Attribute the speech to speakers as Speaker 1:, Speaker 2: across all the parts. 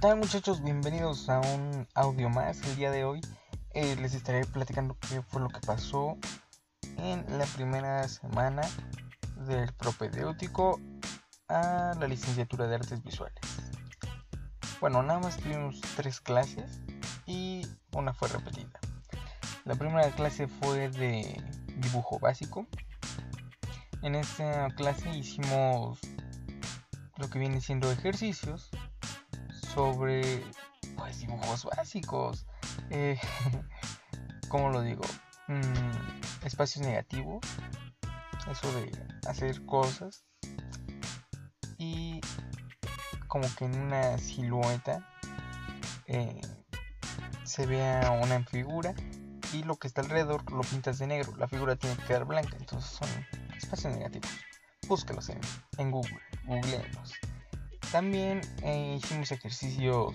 Speaker 1: tal muchachos? Bienvenidos a un audio más. El día de hoy eh, les estaré platicando qué fue lo que pasó en la primera semana del propedéutico a la licenciatura de artes visuales. Bueno, nada más tuvimos tres clases y una fue repetida. La primera clase fue de dibujo básico. En esta clase hicimos lo que viene siendo ejercicios sobre pues dibujos básicos. Eh, ¿Cómo lo digo? Mm, espacios negativos. Eso de hacer cosas. Y como que en una silueta eh, se vea una figura y lo que está alrededor lo pintas de negro. La figura tiene que quedar blanca. Entonces son espacios negativos. Búsquelos en, en Google. Googleenlos. También eh, hicimos ejercicios,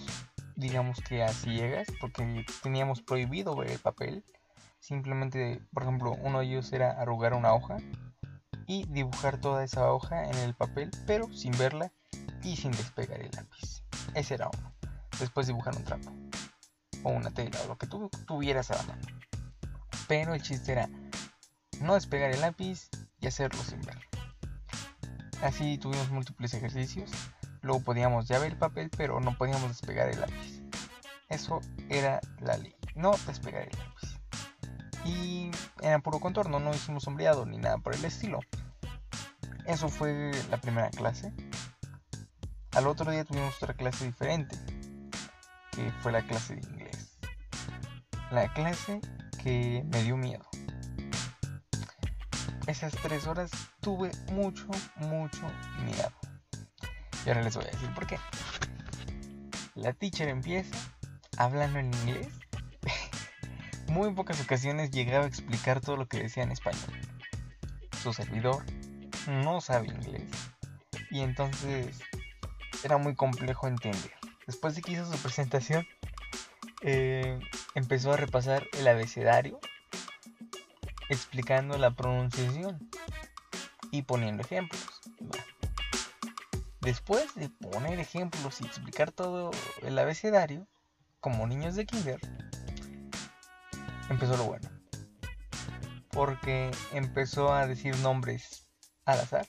Speaker 1: digamos que a ciegas, porque teníamos prohibido ver el papel. Simplemente, por ejemplo, uno de ellos era arrugar una hoja y dibujar toda esa hoja en el papel, pero sin verla y sin despegar el lápiz. Ese era uno. Después dibujar un trapo o una tela o lo que tú tuvieras a la mano. Pero el chiste era no despegar el lápiz y hacerlo sin ver. Así tuvimos múltiples ejercicios Luego podíamos ya ver el papel, pero no podíamos despegar el lápiz. Eso era la ley, no despegar el lápiz. Y era puro contorno, no hicimos sombreado ni nada por el estilo. Eso fue la primera clase. Al otro día tuvimos otra clase diferente, que fue la clase de inglés. La clase que me dio miedo. Esas tres horas tuve mucho, mucho miedo. Y ahora les voy a decir por qué. La teacher empieza hablando en inglés. Muy pocas ocasiones llegaba a explicar todo lo que decía en español. Su servidor no sabe inglés. Y entonces era muy complejo entender. Después de que hizo su presentación, eh, empezó a repasar el abecedario, explicando la pronunciación y poniendo ejemplos. Después de poner ejemplos y explicar todo el abecedario, como niños de kinder, empezó lo bueno. Porque empezó a decir nombres al azar.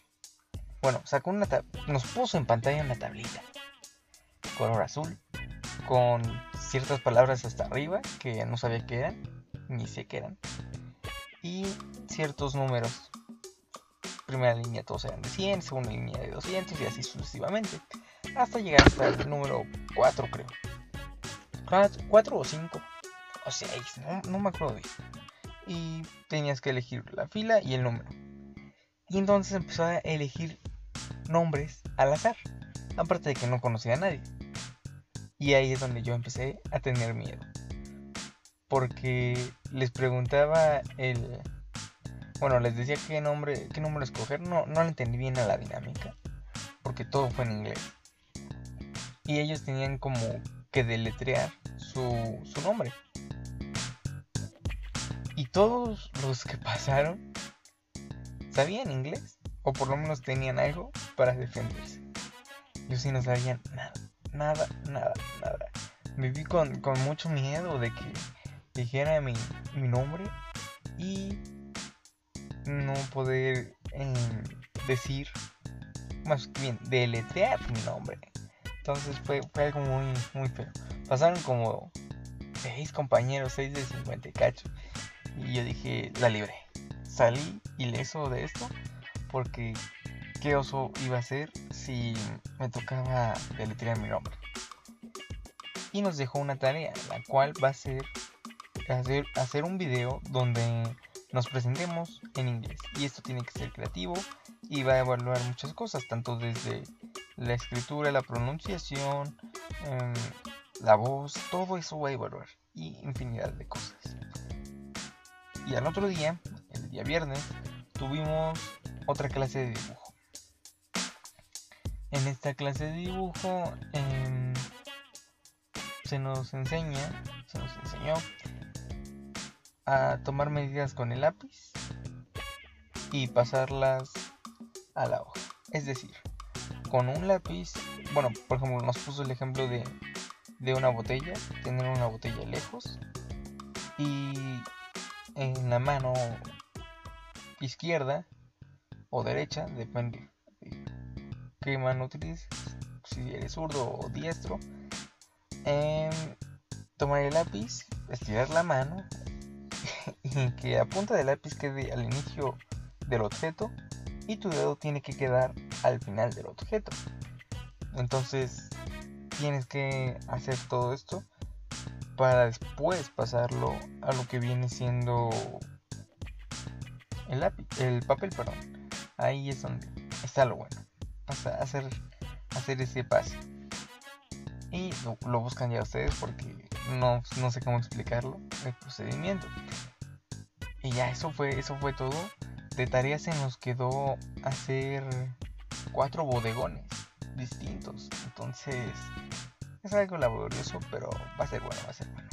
Speaker 1: Bueno, sacó una nos puso en pantalla una tablita color azul con ciertas palabras hasta arriba que no sabía qué eran, ni sé qué eran, y ciertos números primera línea todos eran de 100, segunda línea de 200 y así sucesivamente. Hasta llegar hasta el número 4 creo. 4 o 5 o 6, no, me acuerdo bien. Y tenías que elegir la fila y el número. Y entonces empezó a elegir nombres al azar. Aparte de que no conocía a nadie. Y ahí es donde yo empecé a tener miedo. Porque les preguntaba el, bueno, les decía qué nombre, qué número escoger, no, no le entendí bien a la dinámica, porque todo fue en inglés. Y ellos tenían como que deletrear su, su nombre. Y todos los que pasaron sabían inglés, o por lo menos tenían algo para defenderse. Yo sí no sabía nada, nada, nada, nada. Viví con, con mucho miedo de que dijera mi, mi nombre y no poder em, decir, más bien, deletrear mi nombre. Entonces fue, fue algo muy, muy feo. Pasaron como seis compañeros, seis de 50 cacho. Y yo dije, la libre Salí ileso de esto porque qué oso iba a ser si me tocaba deletrear mi nombre. Y nos dejó una tarea, la cual va a ser hacer, hacer un video donde nos presentemos en inglés. Y esto tiene que ser creativo y va a evaluar muchas cosas, tanto desde la escritura, la pronunciación, em, la voz, todo eso va a evaluar. Y infinidad de cosas. Y al otro día, el día viernes, tuvimos otra clase de dibujo. En esta clase de dibujo em, se nos enseña, se nos enseñó a tomar medidas con el lápiz y pasarlas a la hoja. Es decir, con un lápiz, bueno, por ejemplo, nos puso el ejemplo de de una botella, tener una botella lejos y en la mano izquierda o derecha, depende de qué mano utilices, si eres zurdo o diestro, em, tomar el lápiz, estirar la mano que a punta del lápiz quede al inicio del objeto y tu dedo tiene que quedar al final del objeto. Entonces tienes que hacer todo esto para después pasarlo a lo que viene siendo el lápiz, el papel, perdón. Ahí es donde está lo bueno. hacer, hacer ese pase. Y lo, buscan ya ustedes porque no, no sé cómo explicarlo, el procedimiento. Y ya eso fue, eso fue todo. De tareas se nos quedó hacer cuatro bodegones distintos. Entonces, es algo laborioso, pero va a ser bueno, va a ser bueno.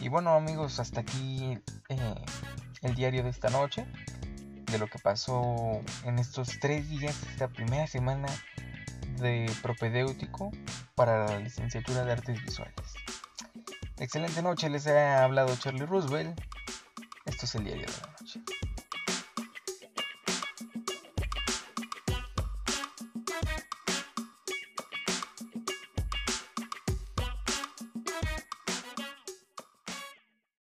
Speaker 1: Y bueno amigos, hasta aquí eh, el diario de esta noche, de lo que pasó en estos tres días, esta primera semana de propedéutico para la licenciatura de artes visuales. Excelente noche, les ha hablado Charlie Roosevelt. Esto es el diario de